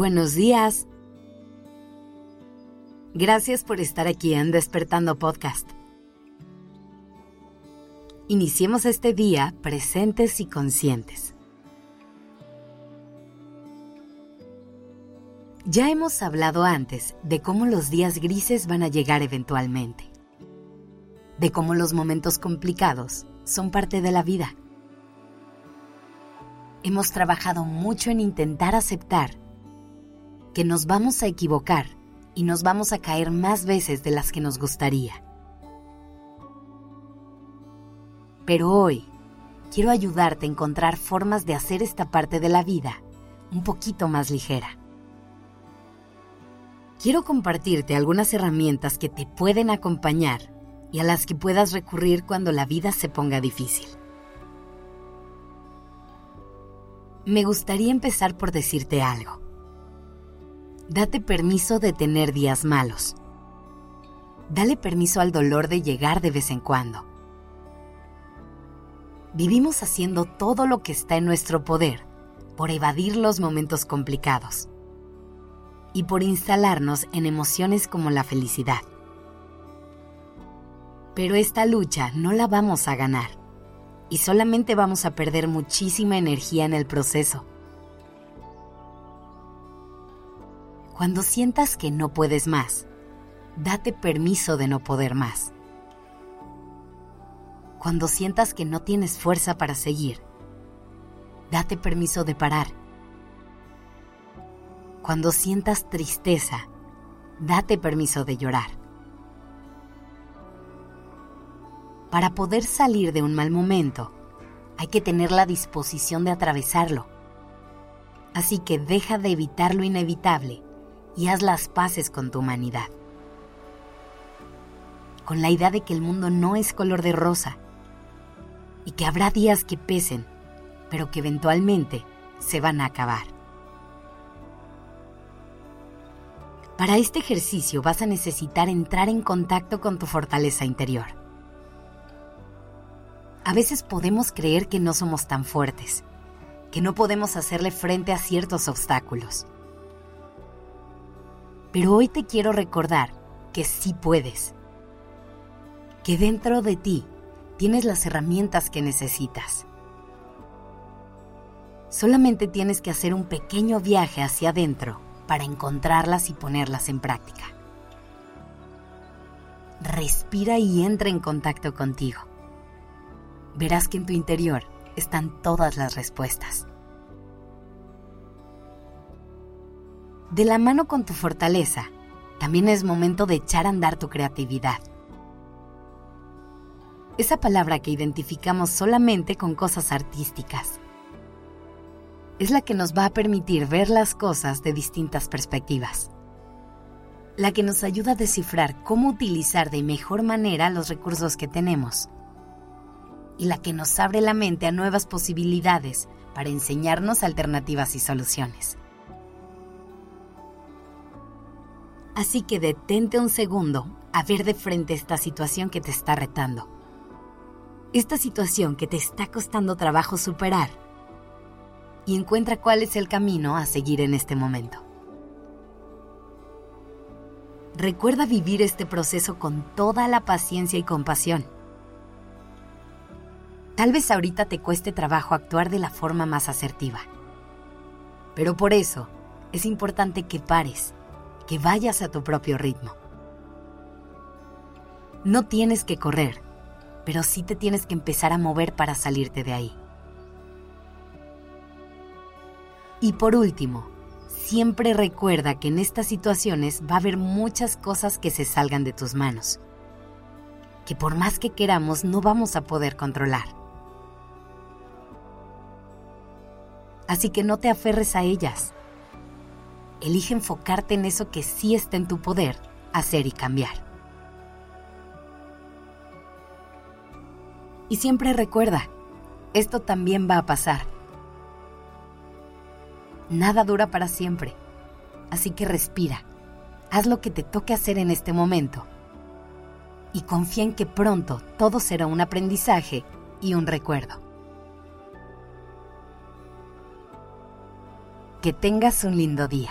Buenos días. Gracias por estar aquí en Despertando Podcast. Iniciemos este día presentes y conscientes. Ya hemos hablado antes de cómo los días grises van a llegar eventualmente, de cómo los momentos complicados son parte de la vida. Hemos trabajado mucho en intentar aceptar que nos vamos a equivocar y nos vamos a caer más veces de las que nos gustaría. Pero hoy quiero ayudarte a encontrar formas de hacer esta parte de la vida un poquito más ligera. Quiero compartirte algunas herramientas que te pueden acompañar y a las que puedas recurrir cuando la vida se ponga difícil. Me gustaría empezar por decirte algo date permiso de tener días malos. Dale permiso al dolor de llegar de vez en cuando. Vivimos haciendo todo lo que está en nuestro poder por evadir los momentos complicados y por instalarnos en emociones como la felicidad. Pero esta lucha no la vamos a ganar y solamente vamos a perder muchísima energía en el proceso. Cuando sientas que no puedes más, date permiso de no poder más. Cuando sientas que no tienes fuerza para seguir, date permiso de parar. Cuando sientas tristeza, date permiso de llorar. Para poder salir de un mal momento, hay que tener la disposición de atravesarlo. Así que deja de evitar lo inevitable y haz las paces con tu humanidad. Con la idea de que el mundo no es color de rosa y que habrá días que pesen, pero que eventualmente se van a acabar. Para este ejercicio vas a necesitar entrar en contacto con tu fortaleza interior. A veces podemos creer que no somos tan fuertes, que no podemos hacerle frente a ciertos obstáculos pero hoy te quiero recordar que sí puedes. Que dentro de ti tienes las herramientas que necesitas. Solamente tienes que hacer un pequeño viaje hacia adentro para encontrarlas y ponerlas en práctica. Respira y entra en contacto contigo. Verás que en tu interior están todas las respuestas. De la mano con tu fortaleza, también es momento de echar a andar tu creatividad. Esa palabra que identificamos solamente con cosas artísticas. Es la que nos va a permitir ver las cosas de distintas perspectivas. La que nos ayuda a descifrar cómo utilizar de mejor manera los recursos que tenemos. Y la que nos abre la mente a nuevas posibilidades para enseñarnos alternativas y soluciones. Así que detente un segundo a ver de frente esta situación que te está retando. Esta situación que te está costando trabajo superar. Y encuentra cuál es el camino a seguir en este momento. Recuerda vivir este proceso con toda la paciencia y compasión. Tal vez ahorita te cueste trabajo actuar de la forma más asertiva. Pero por eso es importante que pares que vayas a tu propio ritmo. No tienes que correr, pero sí te tienes que empezar a mover para salirte de ahí. Y por último, siempre recuerda que en estas situaciones va a haber muchas cosas que se salgan de tus manos, que por más que queramos no vamos a poder controlar. Así que no te aferres a ellas elige enfocarte en eso que sí está en tu poder hacer y cambiar. Y siempre recuerda, esto también va a pasar. Nada dura para siempre, así que respira, haz lo que te toque hacer en este momento y confía en que pronto todo será un aprendizaje y un recuerdo. Que tengas un lindo día.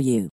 you.